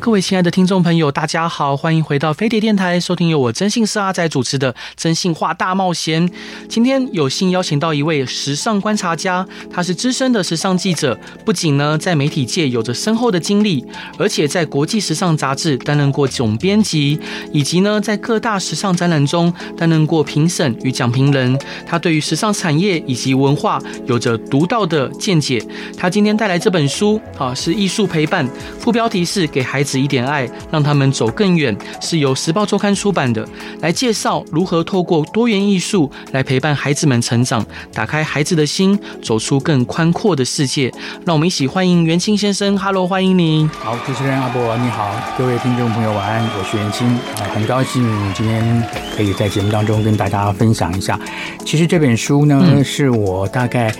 各位亲爱的听众朋友，大家好，欢迎回到飞碟电台，收听由我征信社阿仔主持的《真性化大冒险》。今天有幸邀请到一位时尚观察家，他是资深的时尚记者，不仅呢在媒体界有着深厚的经历，而且在国际时尚杂志担任过总编辑，以及呢在各大时尚展览中担任过评审与讲评人。他对于时尚产业以及文化有着独到的见解。他今天带来这本书啊，是艺术陪伴，副标题是。给孩子一点爱，让他们走更远，是由时报周刊出版的，来介绍如何透过多元艺术来陪伴孩子们成长，打开孩子的心，走出更宽阔的世界。让我们一起欢迎袁清先生，Hello，欢迎您。好，主持人阿博，你好，各位听众朋友，晚安，我是袁清，啊，很高兴今天可以在节目当中跟大家分享一下。其实这本书呢，嗯、是我大概。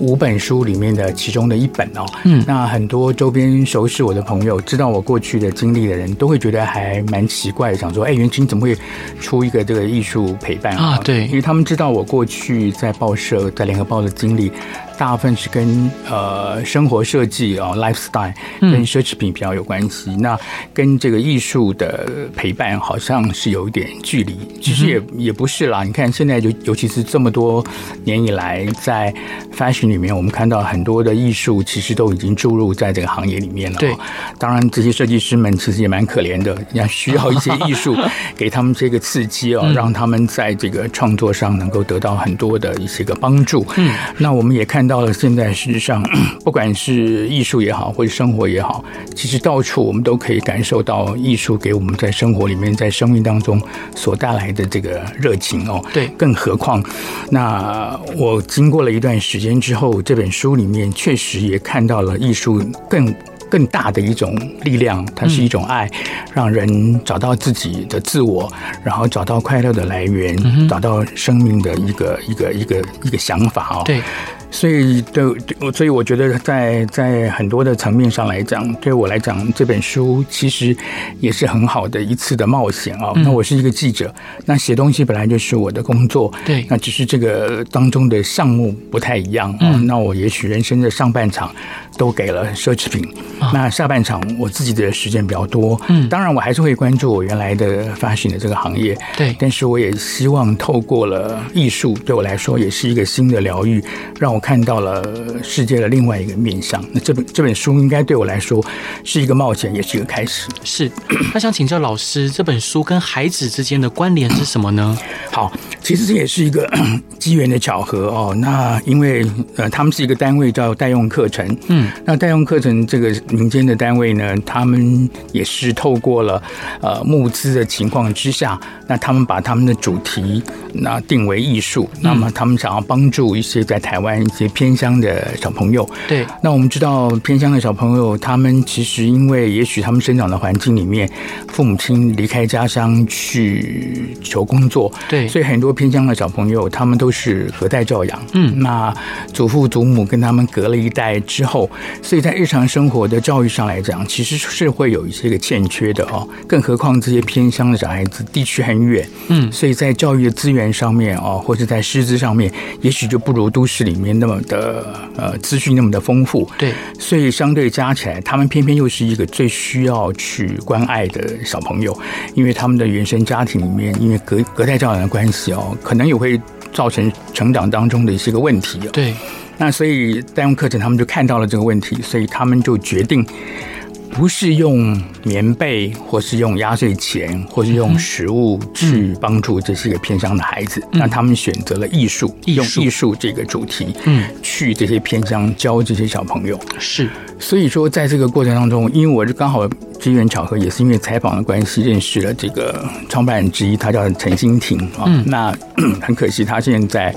五本书里面的其中的一本哦，嗯，那很多周边熟识我的朋友，知道我过去的经历的人，都会觉得还蛮奇怪，想说，哎，袁军怎么会出一个这个艺术陪伴啊？对，因为他们知道我过去在报社、在联合报的经历。大部分是跟呃生活设计啊、lifestyle 跟奢侈品比较有关系。嗯、那跟这个艺术的陪伴好像是有一点距离。其实也也不是啦。你看现在就尤其是这么多年以来，在 fashion 里面，我们看到很多的艺术其实都已经注入在这个行业里面了。对，当然这些设计师们其实也蛮可怜的，也需要一些 艺术给他们这个刺激哦，让他们在这个创作上能够得到很多的一些个帮助。嗯，那我们也看。到了现在，事实上，不管是艺术也好，或者生活也好，其实到处我们都可以感受到艺术给我们在生活里面、在生命当中所带来的这个热情哦。对，更何况，那我经过了一段时间之后，这本书里面确实也看到了艺术更更大的一种力量，它是一种爱，让人找到自己的自我，然后找到快乐的来源，找到生命的一个一个一个一个想法哦。对。所以，对，所以我觉得在，在在很多的层面上来讲，对我来讲，这本书其实也是很好的一次的冒险啊。那我是一个记者，那写东西本来就是我的工作，对，那只是这个当中的项目不太一样啊。那我也许人生的上半场都给了奢侈品，那下半场我自己的时间比较多，嗯，当然我还是会关注我原来的 fashion 的这个行业，对，但是我也希望透过了艺术，对我来说也是一个新的疗愈，让我。我看到了世界的另外一个面向。那这本这本书应该对我来说是一个冒险，也是一个开始。是，那想请教老师，这本书跟孩子之间的关联是什么呢？好，其实这也是一个 机缘的巧合哦。那因为呃，他们是一个单位叫代用课程，嗯，那代用课程这个民间的单位呢，他们也是透过了呃募资的情况之下，那他们把他们的主题那定为艺术，那么他们想要帮助一些在台湾。一些偏乡的小朋友，对，那我们知道偏乡的小朋友，他们其实因为也许他们生长的环境里面，父母亲离开家乡去求工作，对，所以很多偏乡的小朋友，他们都是隔代教养，嗯，那祖父祖母跟他们隔了一代之后，所以在日常生活的教育上来讲，其实是会有一些个欠缺的哦，更何况这些偏乡的小孩子地区很远，嗯，所以在教育的资源上面哦，或者在师资上面，也许就不如都市里面。那么的呃资讯那么的丰富，对，所以相对加起来，他们偏偏又是一个最需要去关爱的小朋友，因为他们的原生家庭里面，因为隔隔代教养的关系哦，可能也会造成成长当中的一些个问题。对，那所以代用课程他们就看到了这个问题，所以他们就决定。不是用棉被，或是用压岁钱，或是用食物去帮助这些个偏乡的孩子，那、嗯、他们选择了艺术，用艺术这个主题，嗯，去这些偏乡教这些小朋友。是，所以说在这个过程当中，因为我是刚好机缘巧合，也是因为采访的关系认识了这个创办人之一，他叫陈欣婷啊。嗯、那 很可惜，他现在在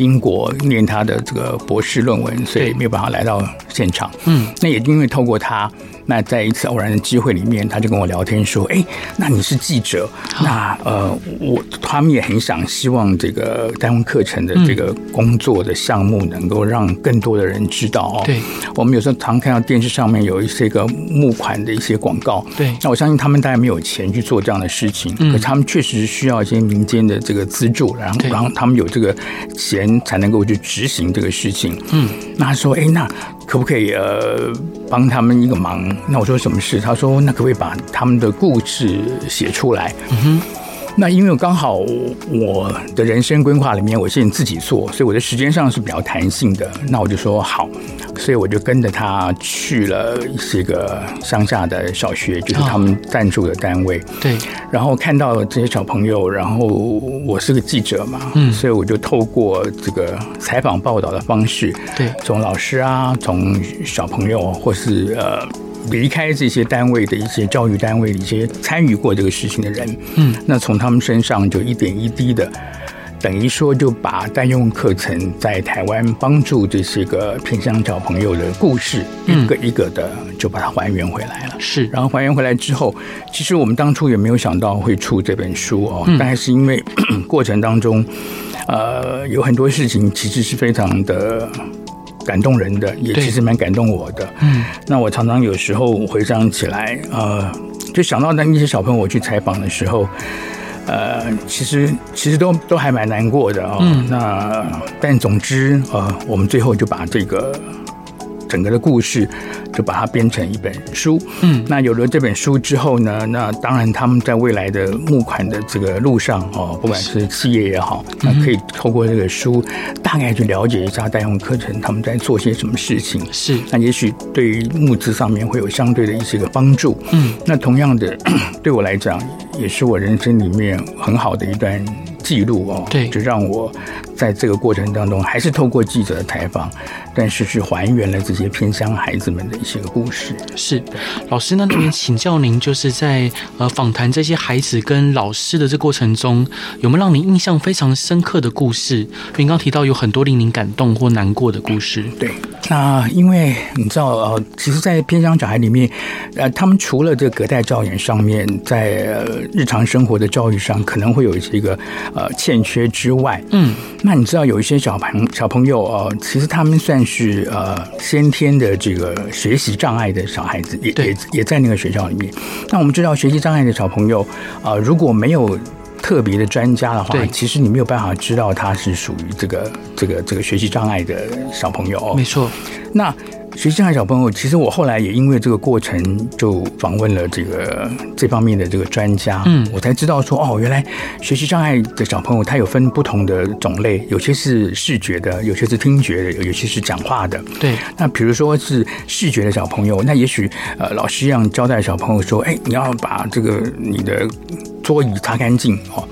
英国念他的这个博士论文，所以没有办法来到现场。嗯，那也因为透过他。那在一次偶然的机会里面，他就跟我聊天说：“哎，那你是记者？那呃，我他们也很想希望这个单位课程的这个工作的项目能够让更多的人知道哦。对，我们有时候常看到电视上面有一些个募款的一些广告。对，那我相信他们当然没有钱去做这样的事情，可他们确实需要一些民间的这个资助，然后然后他们有这个钱才能够去执行这个事情。嗯，那他说：“哎，那。”可不可以呃帮他们一个忙？那我说什么事？他说，那可不可以把他们的故事写出来？嗯哼。那因为刚好我的人生规划里面，我现在自己做，所以我的时间上是比较弹性的。那我就说好，所以我就跟着他去了一些个乡下的小学，就是他们赞助的单位。对。然后看到这些小朋友，然后我是个记者嘛，嗯，所以我就透过这个采访报道的方式，对，从老师啊，从小朋友，或是呃。离开这些单位的一些教育单位的一些参与过这个事情的人，嗯，那从他们身上就一点一滴的，等于说就把单用课程在台湾帮助这些个偏乡小朋友的故事，一个一个的就把它还原回来了。是，然后还原回来之后，其实我们当初也没有想到会出这本书哦，但是因为 过程当中，呃，有很多事情其实是非常的。感动人的，也其实蛮感动我的。嗯，那我常常有时候回想起来，呃，就想到那一些小朋友我去采访的时候，呃，其实其实都都还蛮难过的啊、哦。嗯，那但总之，呃，我们最后就把这个。整个的故事就把它编成一本书。嗯，那有了这本书之后呢，那当然他们在未来的募款的这个路上哦，不管是企业也好，那可以透过这个书大概去了解一下耽用课程他们在做些什么事情。是，那也许对于募资上面会有相对的一些个帮助。嗯，那同样的，对我来讲也是我人生里面很好的一段记录哦。对，就让我。在这个过程当中，还是透过记者的采访，但是是还原了这些偏乡孩子们的一些个故事。是，老师呢，那边请教您，就是在呃访谈这些孩子跟老师的这过程中，有没有让您印象非常深刻的故事？您刚提到有很多令您感动或难过的故事。对，那因为你知道，呃，其实，在偏乡小孩里面，呃，他们除了这个隔代教养上面，在呃日常生活的教育上可能会有一些个呃欠缺之外，嗯。那你知道有一些小朋小朋友呃，其实他们算是呃先天的这个学习障碍的小孩子，也也也在那个学校里面。那我们知道学习障碍的小朋友啊、呃，如果没有特别的专家的话，其实你没有办法知道他是属于这个这个这个学习障碍的小朋友。没错。那学习障碍小朋友，其实我后来也因为这个过程，就访问了这个这方面的这个专家，嗯，我才知道说，哦，原来学习障碍的小朋友他有分不同的种类，有些是视觉的，有些是听觉的，有些是讲话的。对。那比如说是视觉的小朋友，那也许呃老师一样交代小朋友说，哎，你要把这个你的桌椅擦干净哦。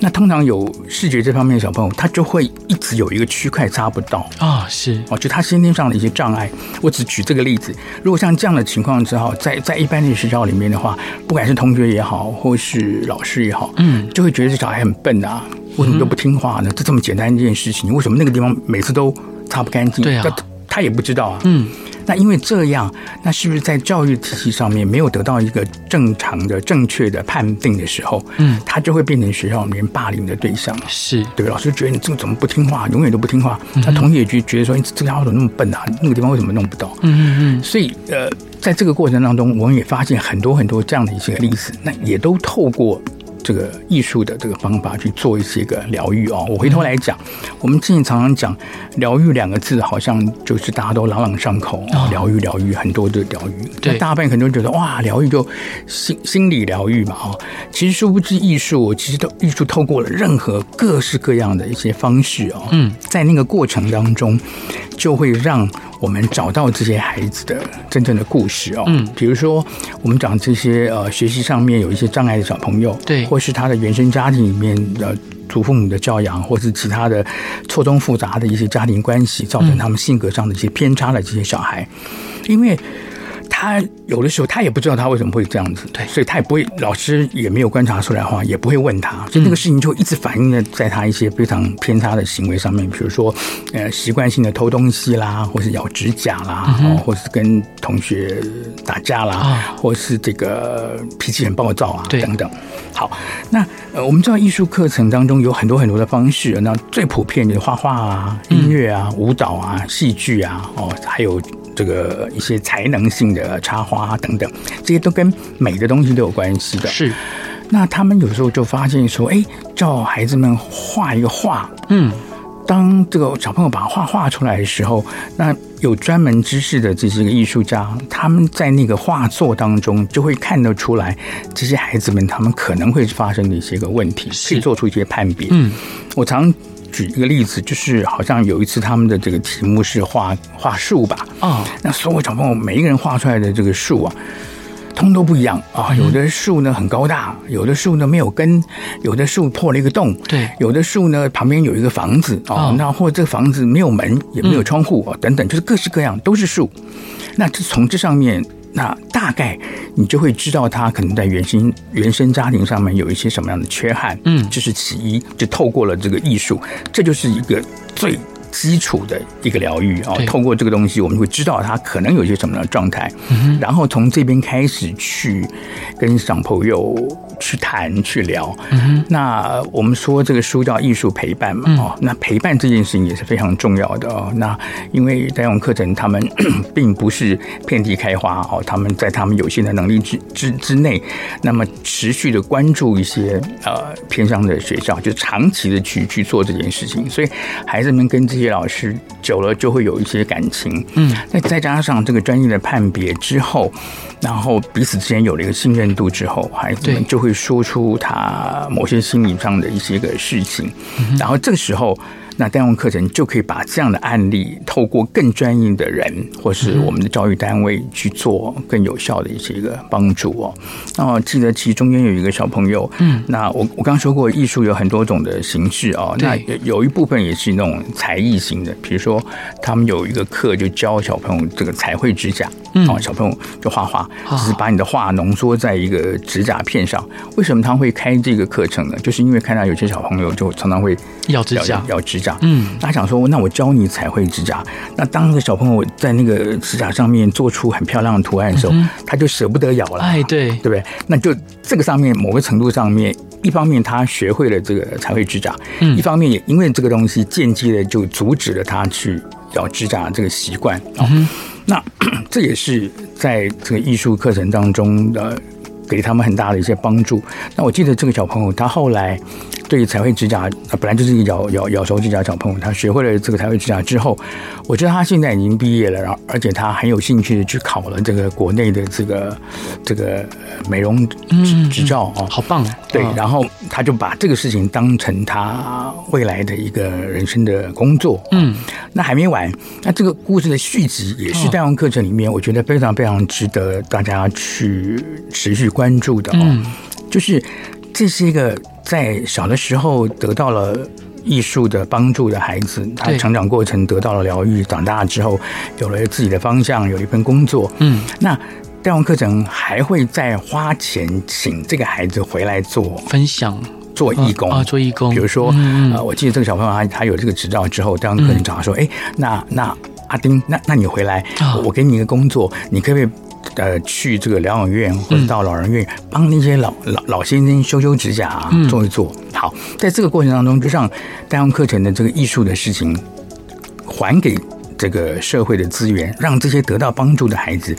那通常有视觉这方面的小朋友，他就会一直有一个区块擦不到啊，是哦，就他先天上的一些障碍。我只举这个例子，如果像这样的情况之后，在在一般的学校里面的话，不管是同学也好，或是老师也好，嗯，就会觉得这小孩很笨啊，为什么都不听话呢？这这么简单一件事情，为什么那个地方每次都擦不干净？对啊，他他也不知道啊，嗯。那因为这样，那是不是在教育体系上面没有得到一个正常的、正确的判定的时候，嗯，他就会变成学校里面霸凌的对象？是对，老师觉得你这个怎么不听话，永远都不听话。那同学也觉觉得说，你这个家伙怎么那么笨啊？那个地方为什么弄不到？嗯嗯嗯。所以呃，在这个过程当中，我们也发现很多很多这样的一些例子，那也都透过。这个艺术的这个方法去做一些个疗愈哦，我回头来讲，我们之前常常讲“疗愈”两个字，好像就是大家都朗朗上口，疗愈疗愈，很多的疗愈。对，大半很多人觉得哇，疗愈就心心理疗愈嘛，哦，其实殊不知艺术，其实都艺术透过了任何各式各样的一些方式哦，嗯，在那个过程当中，就会让。我们找到这些孩子的真正的故事哦，嗯，比如说我们讲这些呃学习上面有一些障碍的小朋友，对，或是他的原生家庭里面的祖父母的教养，或是其他的错综复杂的一些家庭关系，造成他们性格上的一些偏差的这些小孩，因为。他有的时候他也不知道他为什么会这样子，对，所以他也不会，老师也没有观察出来的话，也不会问他，所以那个事情就一直反映在在他一些非常偏差的行为上面，比如说呃习惯性的偷东西啦，或是咬指甲啦，嗯、或是跟同学打架啦，哦、或是这个脾气很暴躁啊，对等等。好，那呃我们知道艺术课程当中有很多很多的方式，那最普遍的画画啊、音乐啊、舞蹈啊、戏剧啊，哦还有。这个一些才能性的插花等等，这些都跟美的东西都有关系的。是，那他们有时候就发现说，哎，叫孩子们画一个画，嗯，当这个小朋友把画画出来的时候，那有专门知识的这些个艺术家，他们在那个画作当中就会看得出来，这些孩子们他们可能会发生的一些个问题，可以做出一些判别。嗯，我常。举一个例子，就是好像有一次他们的这个题目是画画树吧，啊，那所有小朋友每一个人画出来的这个树啊，通都不一样啊。有的树呢很高大，有的树呢没有根，有的树破了一个洞，对，有的树呢旁边有一个房子啊，那或者这个房子没有门也没有窗户啊，等等，就是各式各样都是树。那这从这上面。那大概你就会知道他可能在原生原生家庭上面有一些什么样的缺憾，嗯，这是其一。就透过了这个艺术，这就是一个最基础的一个疗愈啊。透过这个东西，我们会知道他可能有些什么样的状态，然后从这边开始去跟小朋友。去谈去聊，嗯、那我们说这个书叫艺术陪伴嘛，哦、嗯，那陪伴这件事情也是非常重要的哦。那因为在用课程，他们 并不是遍地开花哦，他们在他们有限的能力之之之内，那么持续的关注一些呃偏向的学校，就长期的去去做这件事情，所以孩子们跟这些老师久了就会有一些感情，嗯，那再加上这个专业的判别之后。然后彼此之间有了一个信任度之后，孩子们就会说出他某些心理上的一些个事情，然后这个时候。那单用课程就可以把这样的案例透过更专业的人，或是我们的教育单位去做更有效的一些个帮助哦。那我记得其实中间有一个小朋友，嗯，那我我刚刚说过，艺术有很多种的形式哦。那有一部分也是那种才艺型的，比如说他们有一个课就教小朋友这个彩绘指甲，嗯，小朋友就画画，只是把你的画浓缩在一个指甲片上。为什么他会开这个课程呢？就是因为看到有些小朋友就常常会咬指甲，咬指甲。嗯，他想说，那我教你彩绘指甲。那当那个小朋友在那个指甲上面做出很漂亮的图案的时候，嗯、他就舍不得咬了。哎，对，对不对？那就这个上面某个程度上面，一方面他学会了这个彩绘指甲，嗯，一方面也因为这个东西间接的就阻止了他去咬指甲这个习惯。那 这也是在这个艺术课程当中的给他们很大的一些帮助。那我记得这个小朋友他后来。对于彩绘指甲，本来就是一个咬咬咬手指甲小朋友，他学会了这个彩绘指甲之后，我觉得他现在已经毕业了，然后而且他很有兴趣去考了这个国内的这个这个美容执执照哦，好棒！对，然后他就把这个事情当成他未来的一个人生的工作。嗯，那还没完，那这个故事的续集也是在我们课程里面，我觉得非常非常值得大家去持续关注的哦，就是这是一个。在小的时候得到了艺术的帮助的孩子，他成长过程得到了疗愈，长大之后有了自己的方向，有一份工作。嗯，那带王课程还会再花钱请这个孩子回来做分享、做义工啊，做义工。比如说，呃，我记得这个小朋友他他有这个执照之后，带王课程找他说：“哎，那那阿丁，那那你回来，我给你一个工作，你可不可以？”呃，去这个疗养院或者到老人院，帮那些老老老先生修修指甲啊，做一做。好，在这个过程当中，就让带用课程的这个艺术的事情还给这个社会的资源，让这些得到帮助的孩子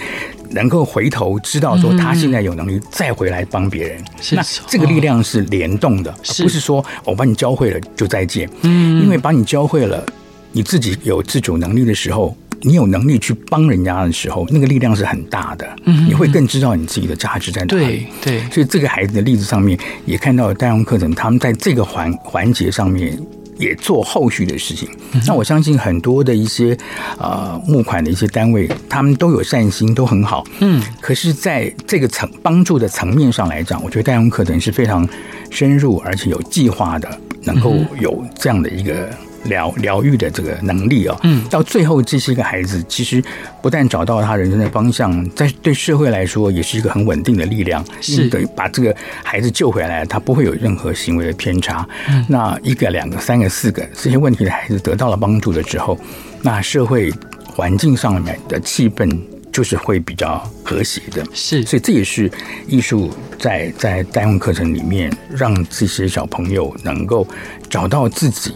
能够回头知道说，他现在有能力再回来帮别人。那这个力量是联动的，不是说我把你教会了就再见。嗯，因为把你教会了，你自己有自主能力的时候。你有能力去帮人家的时候，那个力量是很大的。嗯，你会更知道你自己的价值在哪里。对对，所以这个孩子的例子上面也看到了带用课程，他们在这个环环节上面也做后续的事情。那我相信很多的一些呃募款的一些单位，他们都有善心，都很好。嗯，可是在这个层帮助的层面上来讲，我觉得带用课程是非常深入而且有计划的，能够有这样的一个。疗疗愈的这个能力哦。嗯，到最后这些个孩子其实不但找到他人生的方向，在对社会来说也是一个很稳定的力量。是等于把这个孩子救回来，他不会有任何行为的偏差。嗯，那一个、两个、三个、四个这些问题的孩子得到了帮助了之后，那社会环境上面的气氛。就是会比较和谐的，是，所以这也是艺术在在代用课程里面，让这些小朋友能够找到自己。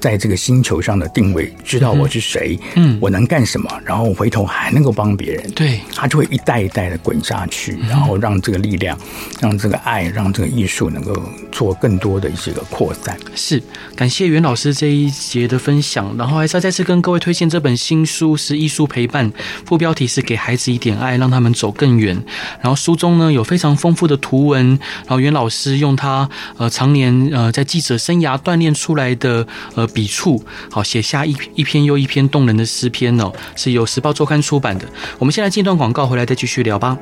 在这个星球上的定位，知道我是谁，嗯，我能干什么，然后回头还能够帮别人，对，他就会一代一代的滚下去，然后让这个力量，让这个爱，让这个艺术能够做更多的一些个扩散。是，感谢袁老师这一节的分享，然后还是要再次跟各位推荐这本新书，是《艺术陪伴》，副标题是给孩子一点爱，让他们走更远。然后书中呢有非常丰富的图文，然后袁老师用他呃常年呃在记者生涯锻炼出来的呃。笔触好，写下一一篇又一篇动人的诗篇哦，是由时报周刊出版的。我们先来进段广告，回来再继续聊吧。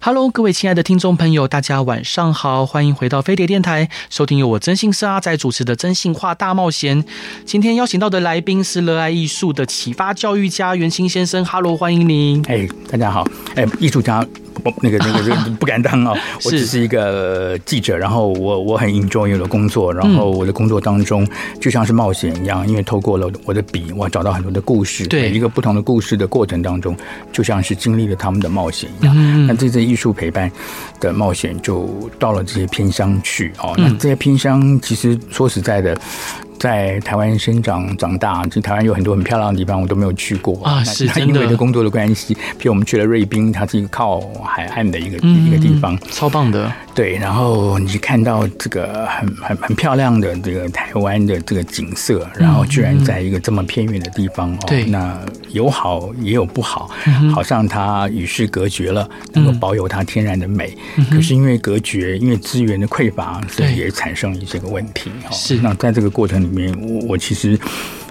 Hello，各位亲爱的听众朋友，大家晚上好，欢迎回到飞碟电台，收听由我真心社阿仔主持的《真心话大冒险》。今天邀请到的来宾是热爱艺术的启发教育家袁青先生。Hello，欢迎您。哎，hey, 大家好。哎，艺术家。不，那个那个那个不敢当哦，我只是一个记者，然后我我很 enjoy 我的工作，然后我的工作当中就像是冒险一样，因为透过了我的笔，我找到很多的故事，对一个不同的故事的过程当中，就像是经历了他们的冒险一样。那这次艺术陪伴的冒险就到了这些偏乡去哦，那这些偏乡其实说实在的。在台湾生长长大，其实台湾有很多很漂亮的地方，我都没有去过。啊。是因为的。工作的关系，譬如我们去了瑞滨，它是一个靠海岸的一个、嗯、一个地方，超棒的。对，然后你看到这个很很很漂亮的这个台湾的这个景色，然后居然在一个这么偏远的地方哦，对，那有好也有不好，好像它与世隔绝了，能够保有它天然的美，可是因为隔绝，因为资源的匮乏，所以也产生一些个问题。是，那在这个过程里面，我我其实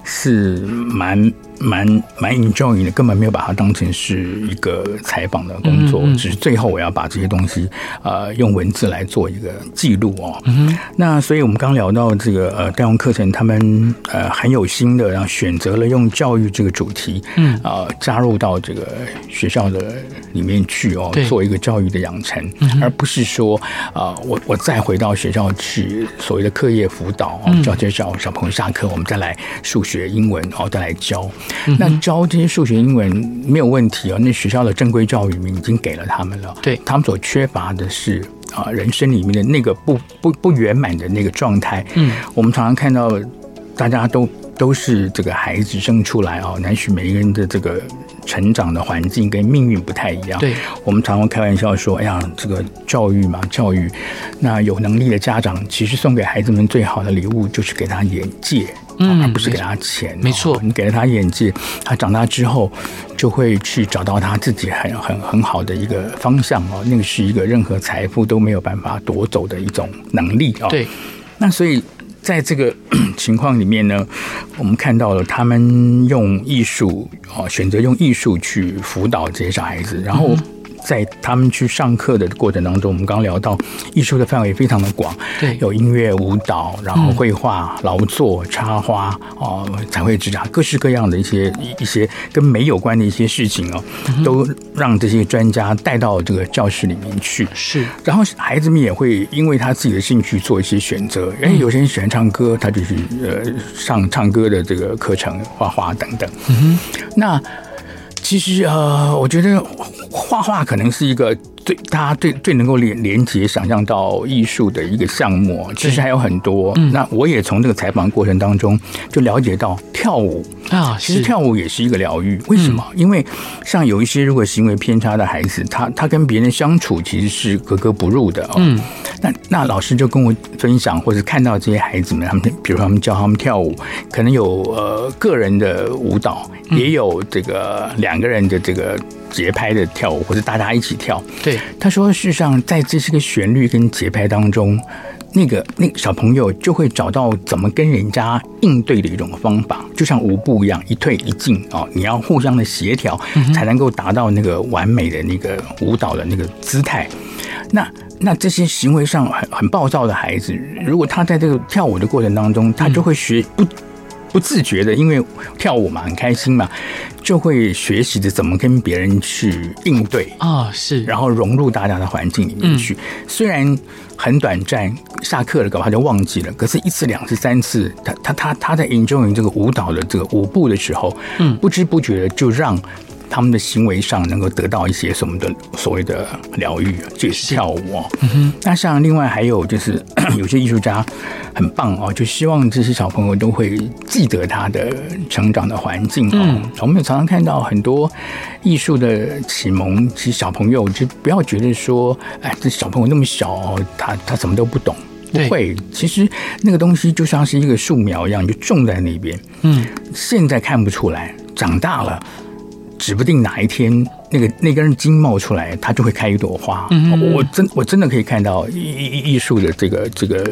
是蛮。蛮蛮 enjoying 的，根本没有把它当成是一个采访的工作，嗯嗯，只是最后我要把这些东西呃用文字来做一个记录哦。嗯、那所以我们刚聊到这个呃代用课程，他们呃很有心的，然后选择了用教育这个主题，嗯。啊、呃、加入到这个学校的里面去哦，做一个教育的养成，嗯、而不是说啊、呃、我我再回到学校去所谓的课业辅导哦，教这些小小朋友下课，我们再来数学、英文哦，再来教。那教这些数学、英文没有问题哦。那学校的正规教育已经给了他们了。对，他们所缺乏的是啊，人生里面的那个不不不圆满的那个状态。嗯，我们常常看到，大家都都是这个孩子生出来啊，也许每一个人的这个成长的环境跟命运不太一样。对，我们常常开玩笑说：“哎呀，这个教育嘛，教育，那有能力的家长其实送给孩子们最好的礼物就是给他眼界。”嗯，而不是给他钱，没错。你给了他眼界，他长大之后就会去找到他自己很很很好的一个方向哦。那个是一个任何财富都没有办法夺走的一种能力哦。对。那所以在这个 情况里面呢，我们看到了他们用艺术啊，选择用艺术去辅导这些小孩子，然后。在他们去上课的过程当中，我们刚聊到艺术的范围非常的广，对，有音乐、舞蹈，然后绘画、劳作、插花，哦，彩绘、指甲，各式各样的一些一些跟美有关的一些事情哦，都让这些专家带到这个教室里面去。是，然后孩子们也会因为他自己的兴趣做一些选择。哎，有些人喜欢唱歌，他就去呃上唱歌的这个课程，画画等等。嗯哼，那。其实呃，我觉得画画可能是一个最大家最最能够连连接、想象到艺术的一个项目。其实还有很多。嗯、那我也从这个采访过程当中就了解到跳舞啊，其实跳舞也是一个疗愈。为什么？嗯、因为像有一些如果行为偏差的孩子，他他跟别人相处其实是格格不入的。嗯，那那老师就跟我分享，或者看到这些孩子们，他们比如说他们教他们跳舞，可能有呃个人的舞蹈。也有这个两个人的这个节拍的跳舞，或者大家一起跳。对，他说，事实上，在这些个旋律跟节拍当中，那个那个小朋友就会找到怎么跟人家应对的一种方法，就像舞步一样，一退一进啊，你要互相的协调，才能够达到那个完美的那个舞蹈的那个姿态。那那这些行为上很很暴躁的孩子，如果他在这个跳舞的过程当中，他就会学不。不自觉的，因为跳舞嘛，很开心嘛，就会学习着怎么跟别人去应对啊、哦，是，然后融入大家的环境里面去。嗯、虽然很短暂，下课了，搞他就忘记了。可是，一次、两次、三次，他他他他在 enjoying 这个舞蹈的这个舞步的时候，嗯，不知不觉的就让。他们的行为上能够得到一些什么的所谓的疗愈，这也是跳舞哦。嗯。那像另外还有就是 有些艺术家很棒哦，就希望这些小朋友都会记得他的成长的环境哦。嗯。我们也常常看到很多艺术的启蒙，其实小朋友就不要觉得说，哎，这小朋友那么小，他他什么都不懂。不会，其实那个东西就像是一个树苗一样，就种在那边。嗯。现在看不出来，长大了。指不定哪一天，那个那根筋冒出来，它就会开一朵花。嗯，我真我真的可以看到艺艺术的这个这个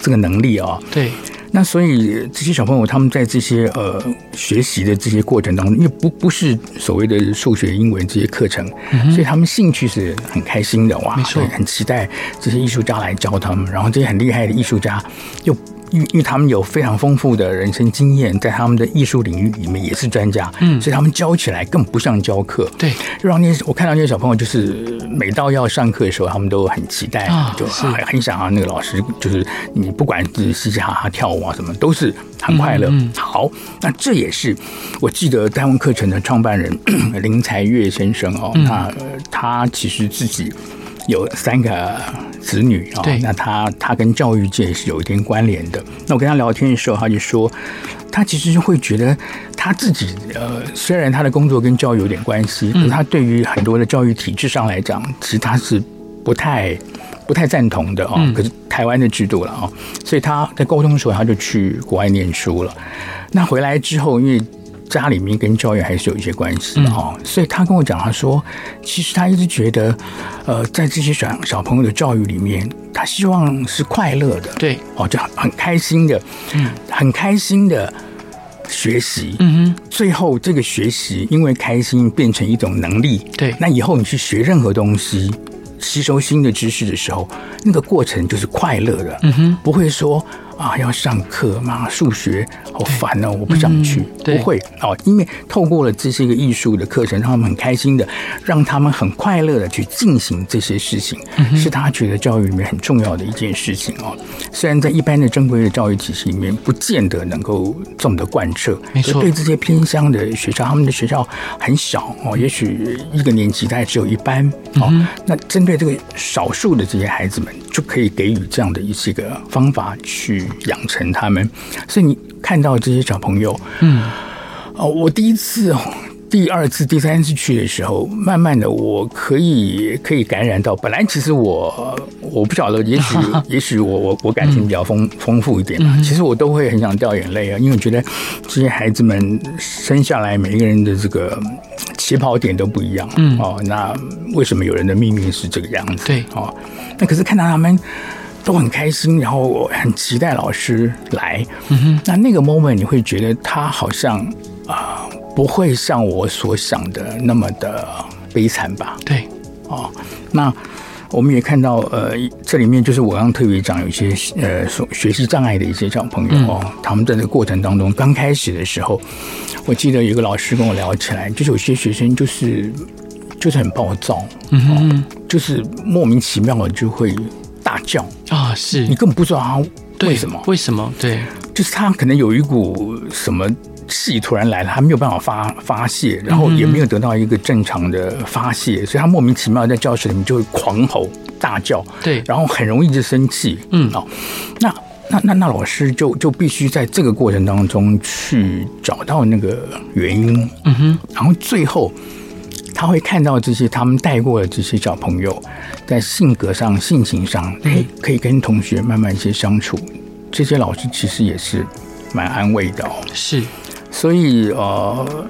这个能力啊。对，那所以这些小朋友他们在这些呃学习的这些过程当中，因为不不是所谓的数学、英文这些课程，所以他们兴趣是很开心的哇，没错，很期待这些艺术家来教他们，然后这些很厉害的艺术家又。因为因为他们有非常丰富的人生经验，在他们的艺术领域里面也是专家，嗯，所以他们教起来更不像教课，对，就让那些我看到那些小朋友，就是每到要上课的时候，他们都很期待，哦、就很很想啊，那个老师就是你不管是嘻嘻哈哈跳舞啊什么，都是很快乐。嗯嗯、好，那这也是我记得戴文课程的创办人 林才岳先生哦，嗯、那他其实自己。有三个子女啊，那他他跟教育界是有一点关联的。那我跟他聊天的时候，他就说，他其实会觉得他自己呃，虽然他的工作跟教育有点关系，可是他对于很多的教育体制上来讲，其实他是不太不太赞同的啊。可是台湾的制度了啊，所以他在沟通的时候，他就去国外念书了。那回来之后，因为家里面跟教育还是有一些关系的哈，嗯、所以他跟我讲，他说，其实他一直觉得，呃，在这些小小朋友的教育里面，他希望是快乐的，对，哦，就很很开心的，嗯，很开心的学习，嗯哼，最后这个学习因为开心变成一种能力，对，那以后你去学任何东西，吸收新的知识的时候，那个过程就是快乐的，嗯哼，不会说。啊，要上课嘛？数学好烦哦，我不想去。不会哦，因为透过了这些个艺术的课程，让他们很开心的，让他们很快乐的去进行这些事情，是他觉得教育里面很重要的一件事情哦。虽然在一般的正规的教育体系里面，不见得能够这么的贯彻。没错，对这些偏乡的学校，他们的学校很小哦，也许一个年级大概只有一班哦。那针对这个少数的这些孩子们，就可以给予这样的一些个方法去。养成他们，所以你看到这些小朋友，嗯，哦，我第一次、第二次、第三次去的时候，慢慢的，我可以可以感染到。本来其实我我不晓得，也许 也许我我我感情比较丰丰富一点嘛。其实我都会很想掉眼泪啊，因为我觉得这些孩子们生下来每一个人的这个起跑点都不一样，嗯，哦，那为什么有人的命运是这个样子？对，哦，那可是看到他们。都很开心，然后我很期待老师来。嗯哼，那那个 moment 你会觉得他好像啊、呃，不会像我所想的那么的悲惨吧？对，哦，那我们也看到，呃，这里面就是我刚特别讲有一些呃，学习障碍的一些小朋友哦，嗯、他们在这个过程当中刚开始的时候，我记得有个老师跟我聊起来，就是有些学生就是就是很暴躁，嗯哼、哦，就是莫名其妙的就会。大叫啊！是你根本不知道他为什么？为什么？对，就是他可能有一股什么气突然来了，他没有办法发发泄，然后也没有得到一个正常的发泄，所以他莫名其妙在教室里面就会狂吼大叫。对，然后很容易就生气。嗯，哦，那那那那老师就就必须在这个过程当中去找到那个原因。嗯哼，然后最后。他会看到这些他们带过的这些小朋友，在性格上、性情上，哎，可以跟同学慢慢一些相处。这些老师其实也是蛮安慰的哦。是，所以呃，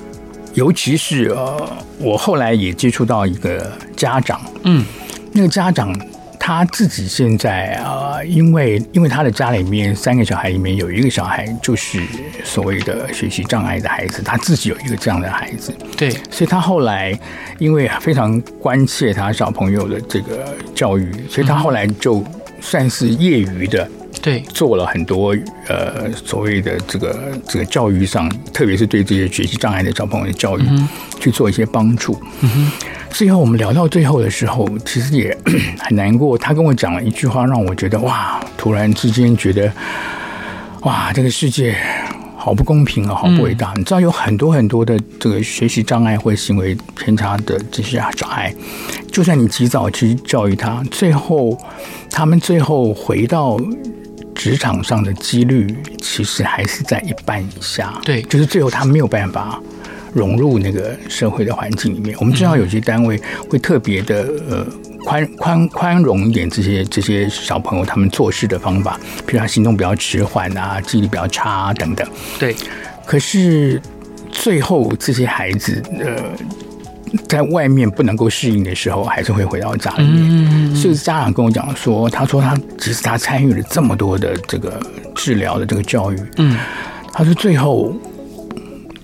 尤其是呃，我后来也接触到一个家长，嗯，那个家长。他自己现在啊，因为因为他的家里面三个小孩里面有一个小孩就是所谓的学习障碍的孩子，他自己有一个这样的孩子，对，所以他后来因为非常关切他小朋友的这个教育，所以他后来就算是业余的对，做了很多呃所谓的这个这个教育上，特别是对这些学习障碍的小朋友的教育，嗯、去做一些帮助。嗯哼，最后我们聊到最后的时候，其实也 很难过。他跟我讲了一句话，让我觉得哇，突然之间觉得哇，这个世界。好不公平啊，好不伟大！你知道有很多很多的这个学习障碍或者行为偏差的这些障碍，就算你及早去教育他，最后他们最后回到职场上的几率，其实还是在一半以下。对，就是最后他没有办法融入那个社会的环境里面。我们知道有些单位会特别的呃。宽宽宽容一点，这些这些小朋友他们做事的方法，比如他行动比较迟缓啊，记忆力比较差啊等等。对，可是最后这些孩子呃，在外面不能够适应的时候，还是会回到家里面。嗯，所以家长跟我讲说，他说他其实他参与了这么多的这个治疗的这个教育，嗯，他说最后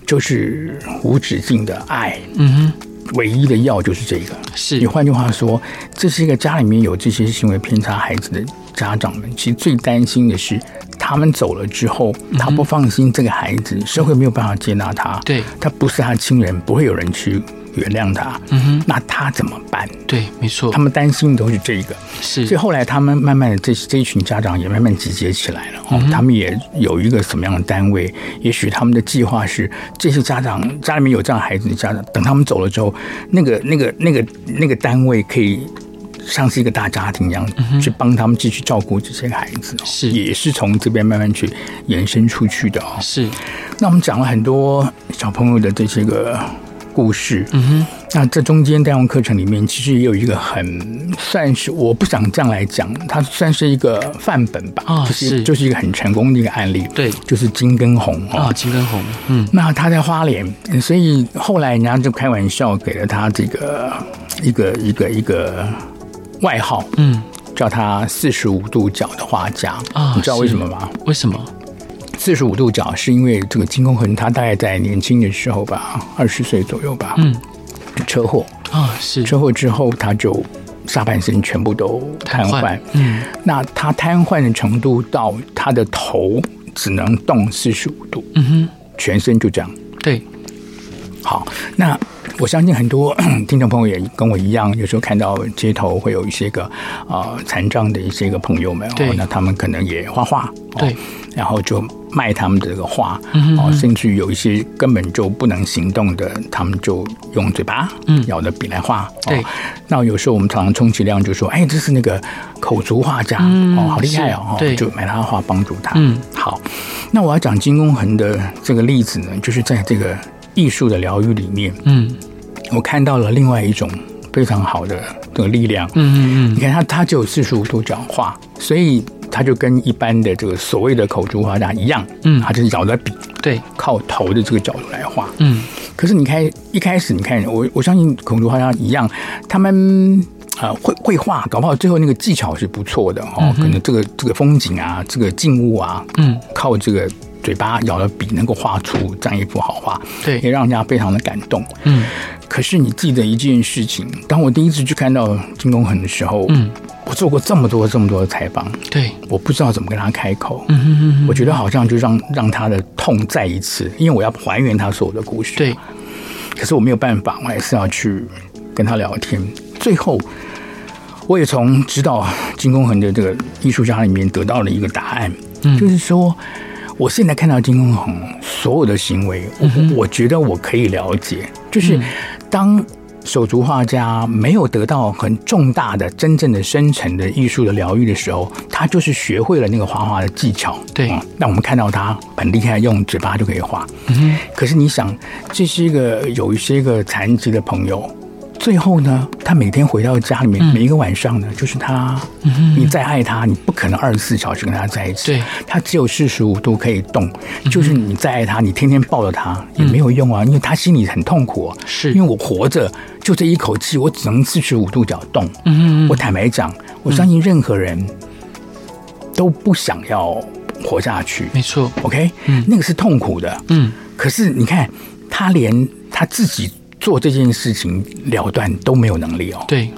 就是无止境的爱。嗯哼。唯一的药就是这个。是，你换句话说，这是一个家里面有这些行为偏差孩子的家长们，其实最担心的是，他们走了之后，他不放心这个孩子，社会没有办法接纳他。对，他不是他亲人，不会有人去。原谅他，嗯哼，那他怎么办？对，没错，他们担心的都是这个，是。所以后来他们慢慢的这这一群家长也慢慢集结起来了，哦、嗯，他们也有一个什么样的单位？也许他们的计划是，这些家长家里面有这样孩子的家长，等他们走了之后，那个那个那个那个单位可以像是一个大家庭一样，嗯、去帮他们继续照顾这些孩子，是，也是从这边慢慢去延伸出去的哦。是。那我们讲了很多小朋友的这些个。故事，嗯哼，那这中间带用课程里面，其实也有一个很算是，我不想这样来讲，它算是一个范本吧，啊，就是就是一个很成功的一个案例，对，就是金根红啊，金根红，嗯，那他在花莲，所以后来人家就开玩笑给了他这个一个一个一个外号，嗯，叫他四十五度角的画家。啊，你知道为什么吗？为什么？四十五度角是因为这个金公恒，他大概在年轻的时候吧，二十岁左右吧，嗯，车祸。啊，是。车祸之后他就下半身全部都瘫痪，嗯，那他瘫痪的程度到他的头只能动四十五度，嗯哼，全身就这样，对，好，那。我相信很多 听众朋友也跟我一样，有时候看到街头会有一些个啊残障的一些个朋友们，对，那他们可能也画画，对，然后就卖他们的这个画，哦，甚至有一些根本就不能行动的，他们就用嘴巴咬着笔来画，对。那有时候我们常常充其量就说，哎，这是那个口足画家，哦，好厉害哦，对，就买他的画帮助他。嗯，好。那我要讲金公恒的这个例子呢，就是在这个艺术的疗愈里面，嗯。我看到了另外一种非常好的的力量。嗯嗯嗯，你看他，他就有四十五度角画，所以他就跟一般的这个所谓的口珠画家一样。嗯，他就是咬着笔，对，靠头的这个角度来画。嗯，可是你看一开始，你看我我相信口珠画家一样，他们啊会会画，搞不好最后那个技巧是不错的哦。可能这个这个风景啊，这个静物啊，嗯，靠这个嘴巴咬着笔能够画出这样一幅好画，对，也让人家非常的感动。嗯。可是你记得一件事情，当我第一次去看到金公恒的时候，嗯，我做过这么多这么多的采访，对，我不知道怎么跟他开口，嗯哼哼哼，我觉得好像就让让他的痛再一次，因为我要还原他所有的故事，对。可是我没有办法，我还是要去跟他聊天。最后，我也从指导金公恒的这个艺术家里面得到了一个答案，嗯，就是说。我现在看到金公红所有的行为，我我觉得我可以了解，就是当手足画家没有得到很重大的、真正的、深层的艺术的疗愈的时候，他就是学会了那个画画的技巧。对，那我们看到他很厉害，用嘴巴就可以画。嗯，可是你想，这是一个有一些个残疾的朋友。最后呢，他每天回到家里面，每一个晚上呢，就是他，你再爱他，你不可能二十四小时跟他在一起。对，他只有四十五度可以动，就是你再爱他，你天天抱着他也没有用啊，因为他心里很痛苦。是，因为我活着就这一口气，我只能四十五度角动。嗯，我坦白讲，我相信任何人都不想要活下去。没错，OK，嗯，那个是痛苦的。嗯，可是你看，他连他自己。做这件事情了断都没有能力哦。对，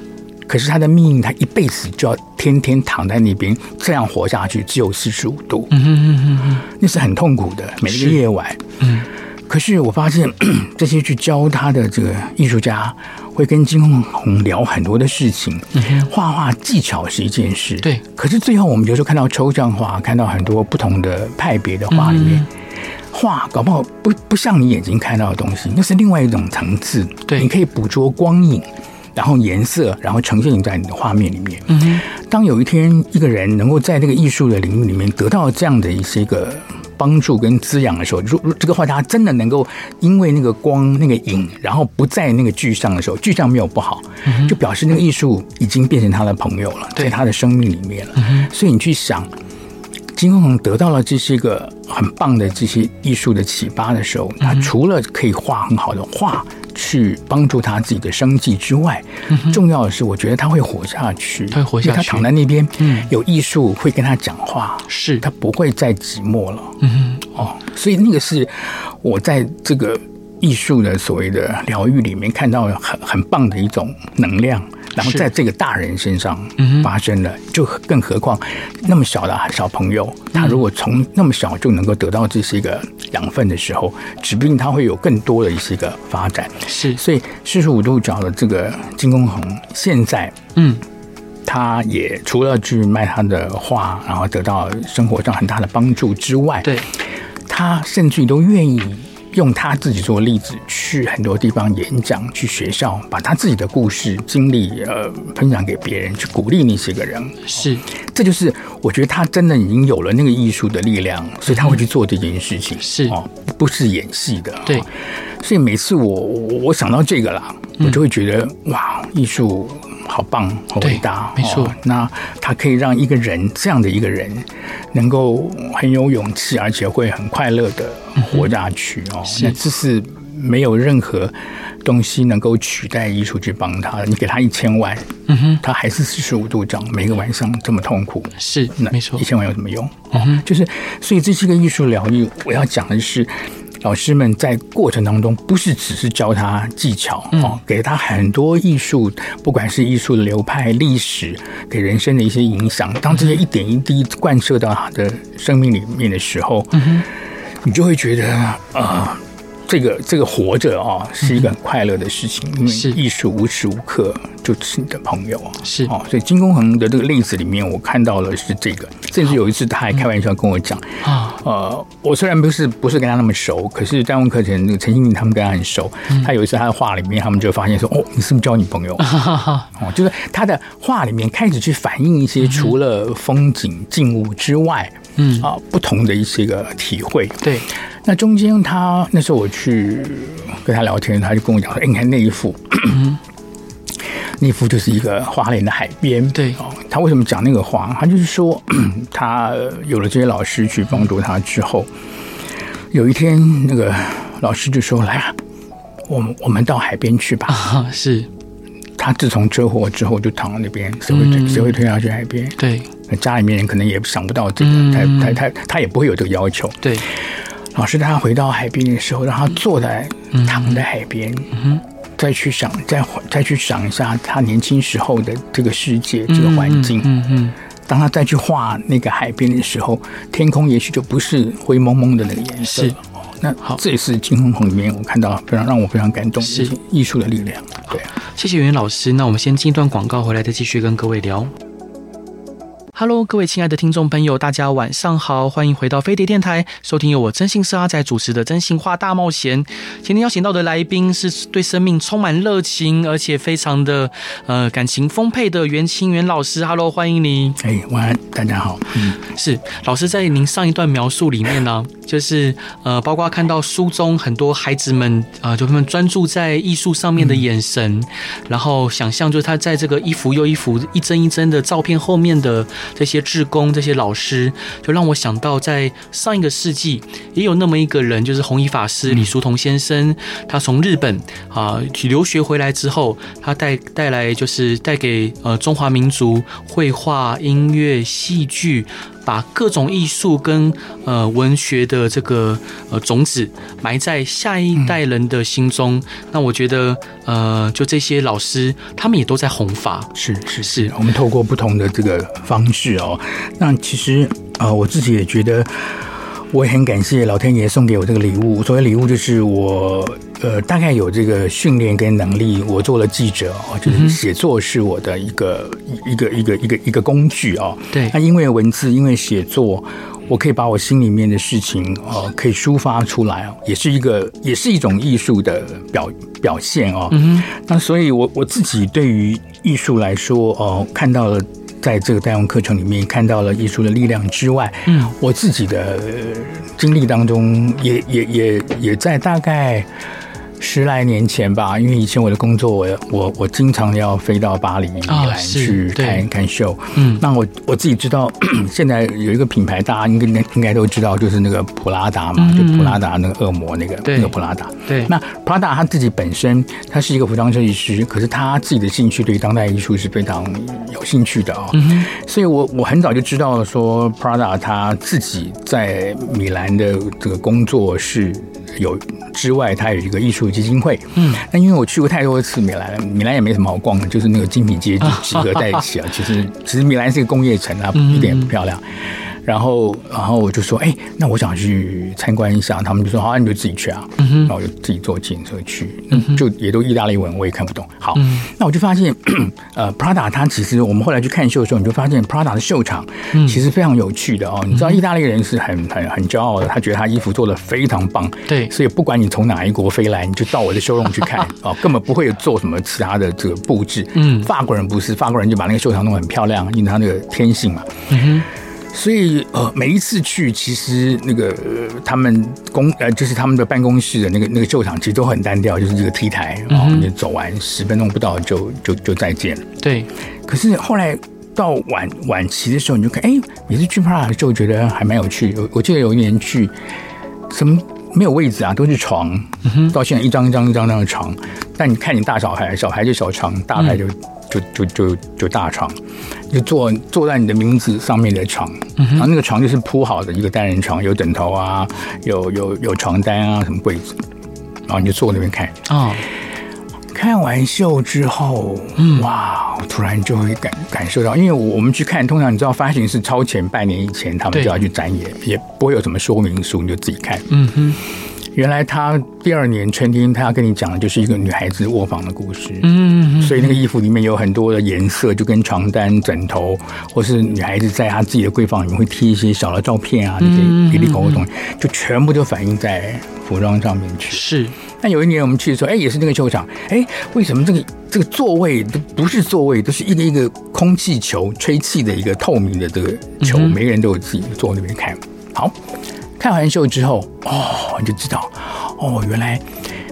可是他的命运，他一辈子就要天天躺在那边这样活下去，只有四十五度，嗯哼哼哼哼，那是很痛苦的，每一个夜晚。嗯，可是我发现 这些去教他的这个艺术家，会跟金公宏聊很多的事情。画画技巧是一件事，对。可是最后我们就是看到抽象画，看到很多不同的派别的画里面。嗯画搞不好不不像你眼睛看到的东西，那是另外一种层次。对，你可以捕捉光影，然后颜色，然后呈现在你的画面里面。嗯，当有一天一个人能够在那个艺术的领域里面得到这样的一些个帮助跟滋养的时候，如如这个画家真的能够因为那个光那个影，然后不在那个具象的时候，具象没有不好，就表示那个艺术已经变成他的朋友了，在他的生命里面了。所以你去想。金公宏得到了这些个很棒的这些艺术的启发的时候，他除了可以画很好的画去帮助他自己的生计之外，重要的是，我觉得他会活下去。他会活下去。他躺在那边，有艺术会跟他讲话，是他不会再寂寞了。嗯哦，所以那个是我在这个艺术的所谓的疗愈里面看到很很棒的一种能量。然后在这个大人身上发生了，就更何况那么小的小朋友，他如果从那么小就能够得到这些个养分的时候，指不定他会有更多的一些个发展。是，所以四十五度角的这个金公红，现在嗯，他也除了去卖他的画，然后得到生活上很大的帮助之外，对，他甚至都愿意。用他自己做例子，去很多地方演讲，去学校，把他自己的故事经历呃分享给别人，去鼓励那些个人。是，这就是我觉得他真的已经有了那个艺术的力量，所以他会去做这件事情。是哦，不是演戏的。对，所以每次我我想到这个啦，我就会觉得哇，艺术。好棒，好伟大，没错。那他可以让一个人这样的一个人，能够很有勇气，而且会很快乐的活下去哦。那这是没有任何东西能够取代艺术去帮他的。你给他一千万，嗯哼，他还是四十五度角，每个晚上这么痛苦。是，那没错。一千万有什么用？嗯哼，就是，所以这是一个艺术疗愈。我要讲的是。老师们在过程当中，不是只是教他技巧哦，给他很多艺术，不管是艺术的流派、历史，给人生的一些影响。当这些一点一滴贯彻到他的生命里面的时候，你就会觉得啊。呃这个这个活着啊，是一个很快乐的事情，因为艺术无时无刻就是你的朋友啊。是哦，所以金公恒的这个例子里面，我看到了是这个。甚至有一次，他还开玩笑跟我讲啊，呃，我虽然不是不是跟他那么熟，可是张文课前，那个陈新明他们跟他很熟。他有一次他的画里面，他们就发现说，哦，你是不是交女朋友？哦，就是他的画里面开始去反映一些除了风景静物之外，嗯啊，不同的一些个体会。对。那中间，他那时候我去跟他聊天，他就跟我讲说：“哎，你看那一幅，那一幅就是一个花莲的海边。对哦，他为什么讲那个画？他就是说，他有了这些老师去帮助他之后，有一天那个老师就说：‘来啊，我们我们到海边去吧。’是。他自从车祸之后就躺在那边，谁会推谁会推他去海边？对，家里面人可能也想不到这个，他他他他也不会有这个要求。对。老师带他回到海边的时候，让他坐在躺在海边，再去想，再再去想一下他年轻时候的这个世界、这个环境。嗯嗯。当他再去画那个海边的时候，天空也许就不是灰蒙蒙的那个颜色。那好，这也是金公宏里面我看到非常让我非常感动是艺术的力量。对，谢谢圆圆老师。那我们先进一段广告，回来再继续跟各位聊。Hello，各位亲爱的听众朋友，大家晚上好，欢迎回到飞碟电台，收听由我真心是阿仔主持的《真心话大冒险》。今天邀请到的来宾是对生命充满热情，而且非常的呃感情丰沛的袁清源老师。Hello，欢迎你。哎，晚安，大家好。嗯，是老师在您上一段描述里面呢，就是呃，包括看到书中很多孩子们啊、呃，就他们专注在艺术上面的眼神，嗯、然后想象就是他在这个一幅又一幅、一帧一帧的照片后面的。这些志工、这些老师，就让我想到，在上一个世纪，也有那么一个人，就是弘一法师李叔同先生。他从日本啊去留学回来之后，他带带来就是带给呃中华民族绘画、音乐、戏剧把各种艺术跟呃文学的这个呃种子埋在下一代人的心中。嗯、那我觉得呃，就这些老师，他们也都在弘法。是是是，我们透过不同的这个方式哦。那其实呃，我自己也觉得。我也很感谢老天爷送给我这个礼物。所谓礼物，就是我呃大概有这个训练跟能力。我做了记者哦，就是写作是我的一个一个一个一个一个工具哦。对。那因为文字，因为写作，我可以把我心里面的事情哦可以抒发出来哦，也是一个也是一种艺术的表表现哦。嗯。那所以我我自己对于艺术来说哦，看到了。在这个代用课程里面看到了艺术的力量之外，嗯，我自己的经历当中也也也也在大概。十来年前吧，因为以前我的工作，我我我经常要飞到巴黎、米兰去看看秀。嗯，那我我自己知道，现在有一个品牌，大家应该应该都知道，就是那个普拉达嘛，嗯、就普拉达那个恶魔那个那个普拉达。对，那普拉达他自己本身他是一个服装设计师，可是他自己的兴趣对于当代艺术是非常有兴趣的哦。嗯，所以我我很早就知道了说 Prada 他自己在米兰的这个工作是。有之外，它有一个艺术基金会。嗯，那因为我去过太多次米兰了，米兰也没什么好逛的，就是那个精品街集合在一起啊。其实，其实米兰是一个工业城啊，一点也不漂亮。然后，然后我就说，哎，那我想去参观一下。他们就说，好，你就自己去啊。嗯，然后我就自己坐计程车去，就也都意大利文，我也看不懂。好，那我就发现，呃，Prada 它其实我们后来去看秀的时候，你就发现 Prada 的秀场其实非常有趣的哦。你知道，意大利人是很很很骄傲的，他觉得他衣服做的非常棒。对，所以不管你从哪一国飞来，你就到我的 showroom 去看 哦，根本不会有做什么其他的这个布置。嗯，法国人不是，法国人就把那个秀场弄得很漂亮，因为他那个天性嘛。嗯哼。所以呃，每一次去，其实那个、呃、他们公呃，就是他们的办公室的那个那个秀场，其实都很单调，就是这个 T 台，然后你走完十分钟不到就就就再见了。对。可是后来到晚晚期的时候，你就看，哎，每次去 Prada 就觉得还蛮有趣。我我记得有一年去，什么没有位置啊，都是床，到现在一张一张一张那样的床。但你看你大小孩，小孩就小床，大孩就。嗯就就就就大床，就坐坐在你的名字上面的床，嗯、然后那个床就是铺好的一个单人床，有枕头啊，有有有床单啊，什么柜子，然后你就坐那边看啊。哦、看完秀之后，嗯、哇，突然就会感感受到，因为我们去看，通常你知道发行是超前半年以前，他们就要去展演，也不会有什么说明书，你就自己看。嗯哼。原来他第二年春天，他要跟你讲的就是一个女孩子卧房的故事。嗯，所以那个衣服里面有很多的颜色，就跟床单、枕头，或是女孩子在她自己的闺房里面会贴一些小的照片啊，那些里里口的东西，就全部都反映在服装上面去。是。那有一年我们去的时候，哎，也是那个球场，哎，为什么这个这个座位都不是座位，都是一个一个空气球吹气的一个透明的这个球，每个人都有自己坐那边看。好。看完秀之后，哦，你就知道，哦，原来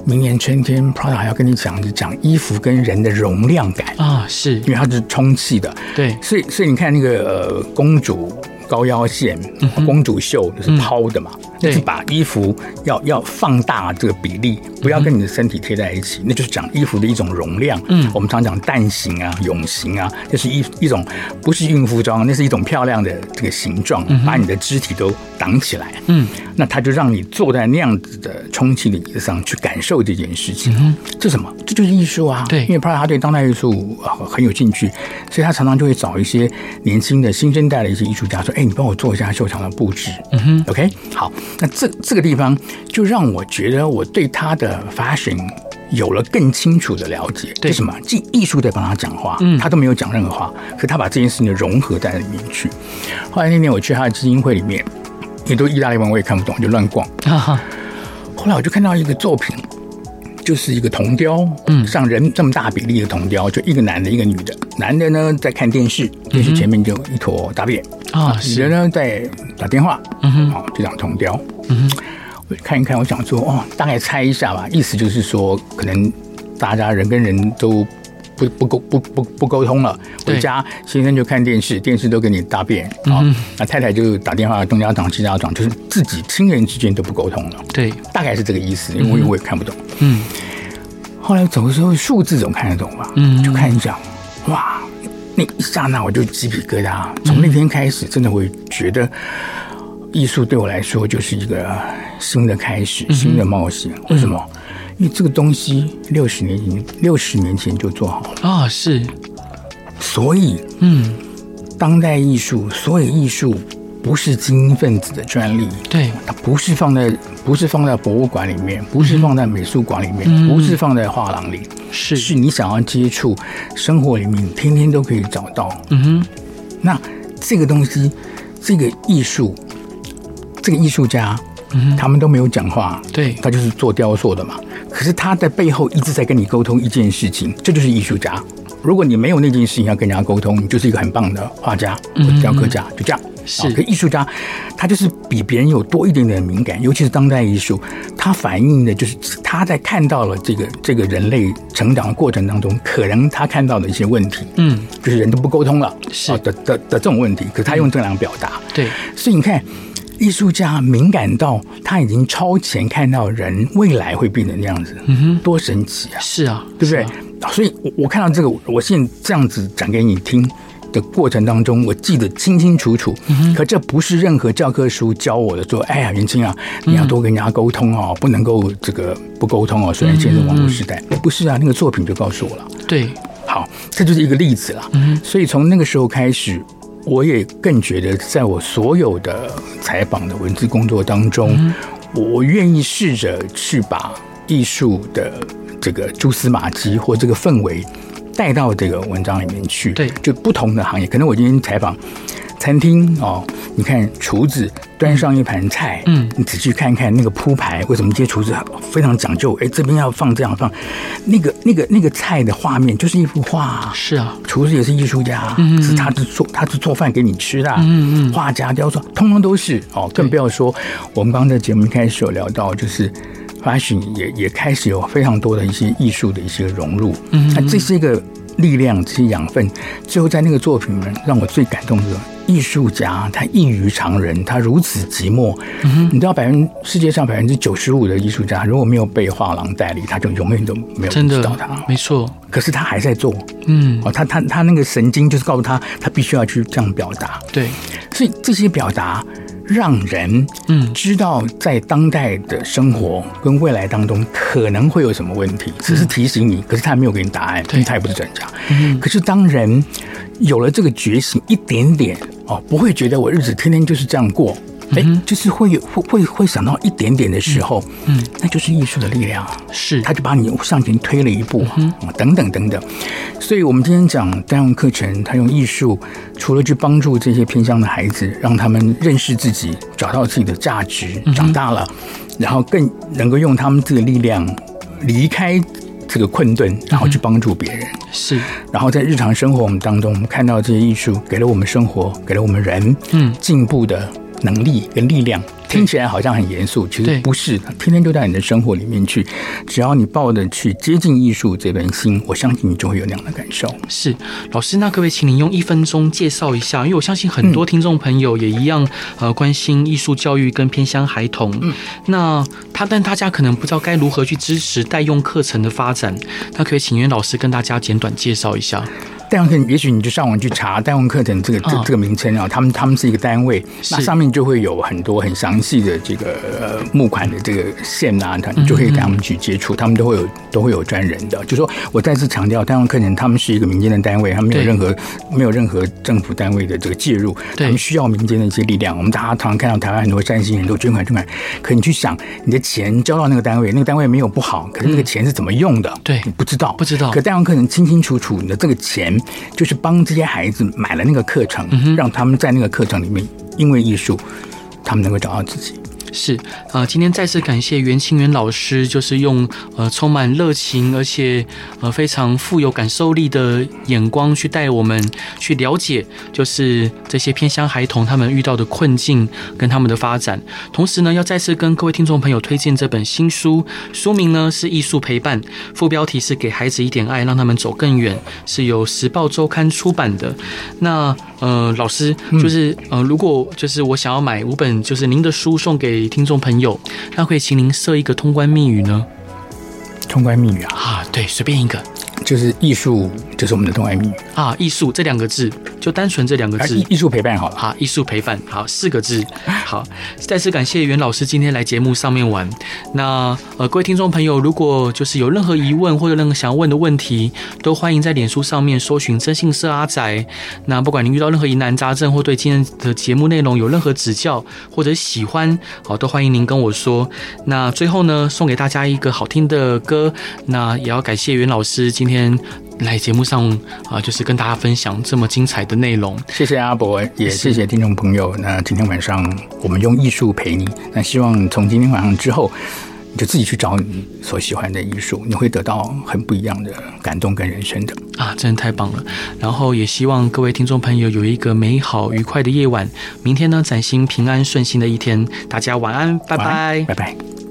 明年春天，Prada 还要跟你讲，就讲衣服跟人的容量感。啊，是。因为它是充气的，对，所以所以你看那个呃公主。高腰线，公主袖就是抛的嘛，就、嗯、是把衣服要要放大这个比例，不要跟你的身体贴在一起，嗯、那就是讲衣服的一种容量。嗯，我们常讲蛋形啊、蛹形啊，就是一一种不是孕妇装，那是一种漂亮的这个形状，把你的肢体都挡起来。嗯，那他就让你坐在那样子的充气的椅子上去感受这件事情。嗯，这什么？这就是艺术啊！对，因为 Prada 他对当代艺术很有兴趣，所以他常常就会找一些年轻的新生代的一些艺术家说。哎，你帮我做一下秀场的布置。嗯哼，OK，好，那这这个地方就让我觉得我对他的 fashion 有了更清楚的了解。对，什么？既艺术在帮他讲话，嗯，他都没有讲任何话，可他把这件事情融合在里面去。后来那天我去他的基金会里面，也都意大利文，我也看不懂，就乱逛。后来我就看到一个作品。就是一个铜雕，嗯，像人这么大比例的铜雕，就一个男的，一个女的。男的呢在看电视，电视前面就一坨大便啊，女的呢在打电话，嗯哼，好，就讲铜雕，嗯哼，我看一看，我想说，哦，大概猜一下吧，意思就是说，可能大家人跟人都。不不沟不不不沟通了，回家先生就看电视，电视都给你大便啊，那太太就打电话东家长西家长，就是自己亲人之间都不沟通了。对，大概是这个意思，因为我也看不懂。嗯，后来走的时候数字总看得懂吧？嗯，就看一下，哇，那一刹那我就鸡皮疙瘩。从那天开始，真的会觉得艺术对我来说就是一个新的开始，新的冒险。为什么？因为这个东西六十年前，六十年前就做好了啊，是。所以，嗯，当代艺术，所有艺术。不是精英分子的专利，对，它不是放在不是放在博物馆里面，不是放在美术馆里面，嗯、不是放在画廊里，是是你想要接触生活里面，天天都可以找到。嗯哼，那这个东西，这个艺术，这个艺术家，嗯哼，他们都没有讲话，对，他就是做雕塑的嘛。可是他在背后一直在跟你沟通一件事情，这就是艺术家。如果你没有那件事情要跟人家沟通，你就是一个很棒的画家或雕刻家，嗯、就这样。是，可艺术家，他就是比别人有多一点点敏感，尤其是当代艺术，他反映的就是他在看到了这个这个人类成长的过程当中，可能他看到的一些问题，嗯，就是人都不沟通了，是。的的的这种问题，可是他用这两个表达，对，所以你看，艺术家敏感到他已经超前看到人未来会变成那样子，嗯哼，多神奇啊！是啊，对不对？所以我我看到这个，我现在这样子讲给你听。的过程当中，我记得清清楚楚。可这不是任何教科书教我的，说：“哎呀，云清啊，你要多跟人家沟通哦，不能够这个不沟通哦。”虽然现在是网络时代，不是啊，那个作品就告诉我了。对，好，这就是一个例子了。所以从那个时候开始，我也更觉得，在我所有的采访的文字工作当中，我愿意试着去把艺术的这个蛛丝马迹或这个氛围。带到这个文章里面去，对，就不同的行业。可能我今天采访餐厅哦，你看厨子端上一盘菜，嗯，你仔细看看那个铺排，为什么这些厨子非常讲究？哎，这边要放这样放，那个那个那个菜的画面就是一幅画。是啊，厨师也是艺术家，嗯，是他是做他是做饭给你吃的，嗯嗯，画家雕塑，通通都是哦。更不要说我们刚刚在节目一开始有聊到，就是。发现也也开始有非常多的一些艺术的一些融入，嗯，那这是一个力量、这些养分，最后在那个作品里面，让我最感动的艺术家，他异于常人，他如此寂寞。嗯，你知道，百分世界上百分之九十五的艺术家，如果没有被画廊代理，他就永远都没有知道他。没错，可是他还在做，嗯，哦，他他他那个神经就是告诉他，他必须要去这样表达。对，所以这些表达。让人嗯知道在当代的生活跟未来当中可能会有什么问题，只是提醒你，可是他没有给你答案，因为他也不是专家。可是当人有了这个觉醒，一点点哦，不会觉得我日子天天就是这样过。哎，就是会有会会会想到一点点的时候，嗯，那就是艺术的力量，是，他就把你向前推了一步，嗯，等等等等。所以，我们今天讲单用课程，他用艺术，除了去帮助这些偏乡的孩子，让他们认识自己，找到自己的价值，长大了，然后更能够用他们自己的力量离开这个困顿，然后去帮助别人，是。然后在日常生活我们当中，我们看到这些艺术给了我们生活，给了我们人，嗯，进步的。能力跟力量听起来好像很严肃，其实不是，天天就在你的生活里面去。只要你抱着去接近艺术这份心，我相信你就会有那样的感受。是老师，那各位请您用一分钟介绍一下？因为我相信很多听众朋友也一样，呃，关心艺术教育跟偏乡孩童。嗯，那他但大家可能不知道该如何去支持代用课程的发展，那可以请袁老师跟大家简短介绍一下。代用课程，也许你就上网去查“代用课程”这个这这个名称啊，他们他们是一个单位，那上面就会有很多很详细的这个呃募款的这个线啊，你就可以跟他们去接触，他们都会有都会有专人的。就说我再次强调，代用课程他们是一个民间的单位，他们没有任何没有任何政府单位的这个介入，他们需要民间的一些力量。我们大家常常看到台湾很多善心人都捐款捐款，可你去想，你的钱交到那个单位，那个单位没有不好，可是那个钱是怎么用的？对，你不知道，不知道。可代用课程清清楚楚，你的这个钱。就是帮这些孩子买了那个课程，让他们在那个课程里面，因为艺术，他们能够找到自己。是、呃，今天再次感谢袁清源老师，就是用呃充满热情，而且呃非常富有感受力的眼光去带我们去了解，就是这些偏乡孩童他们遇到的困境跟他们的发展。同时呢，要再次跟各位听众朋友推荐这本新书，书名呢是《艺术陪伴》，副标题是“给孩子一点爱，让他们走更远”，是由时报周刊出版的。那呃，老师就是呃，如果就是我想要买五本，就是您的书送给。给听众朋友，那可以请您设一个通关密语呢？通关密语啊，啊，对，随便一个。就是艺术，就是我们的通关密语啊。艺术这两个字，就单纯这两个字，艺术陪伴好了。好，艺术陪伴好四个字。好，再次感谢袁老师今天来节目上面玩。那呃，各位听众朋友，如果就是有任何疑问或者任何想要问的问题，都欢迎在脸书上面搜寻“真信社阿宅”。那不管您遇到任何疑难杂症，或对今天的节目内容有任何指教或者喜欢，好，都欢迎您跟我说。那最后呢，送给大家一个好听的歌。那也要感谢袁老师今天来节目上啊，就是跟大家分享这么精彩的内容。谢谢阿伯，也谢谢听众朋友。那今天晚上我们用艺术陪你。那希望从今天晚上之后，你就自己去找你所喜欢的艺术，你会得到很不一样的感动跟人生的啊！真的太棒了。然后也希望各位听众朋友有一个美好愉快的夜晚。明天呢，崭新平安顺心的一天。大家晚安，拜拜，拜拜。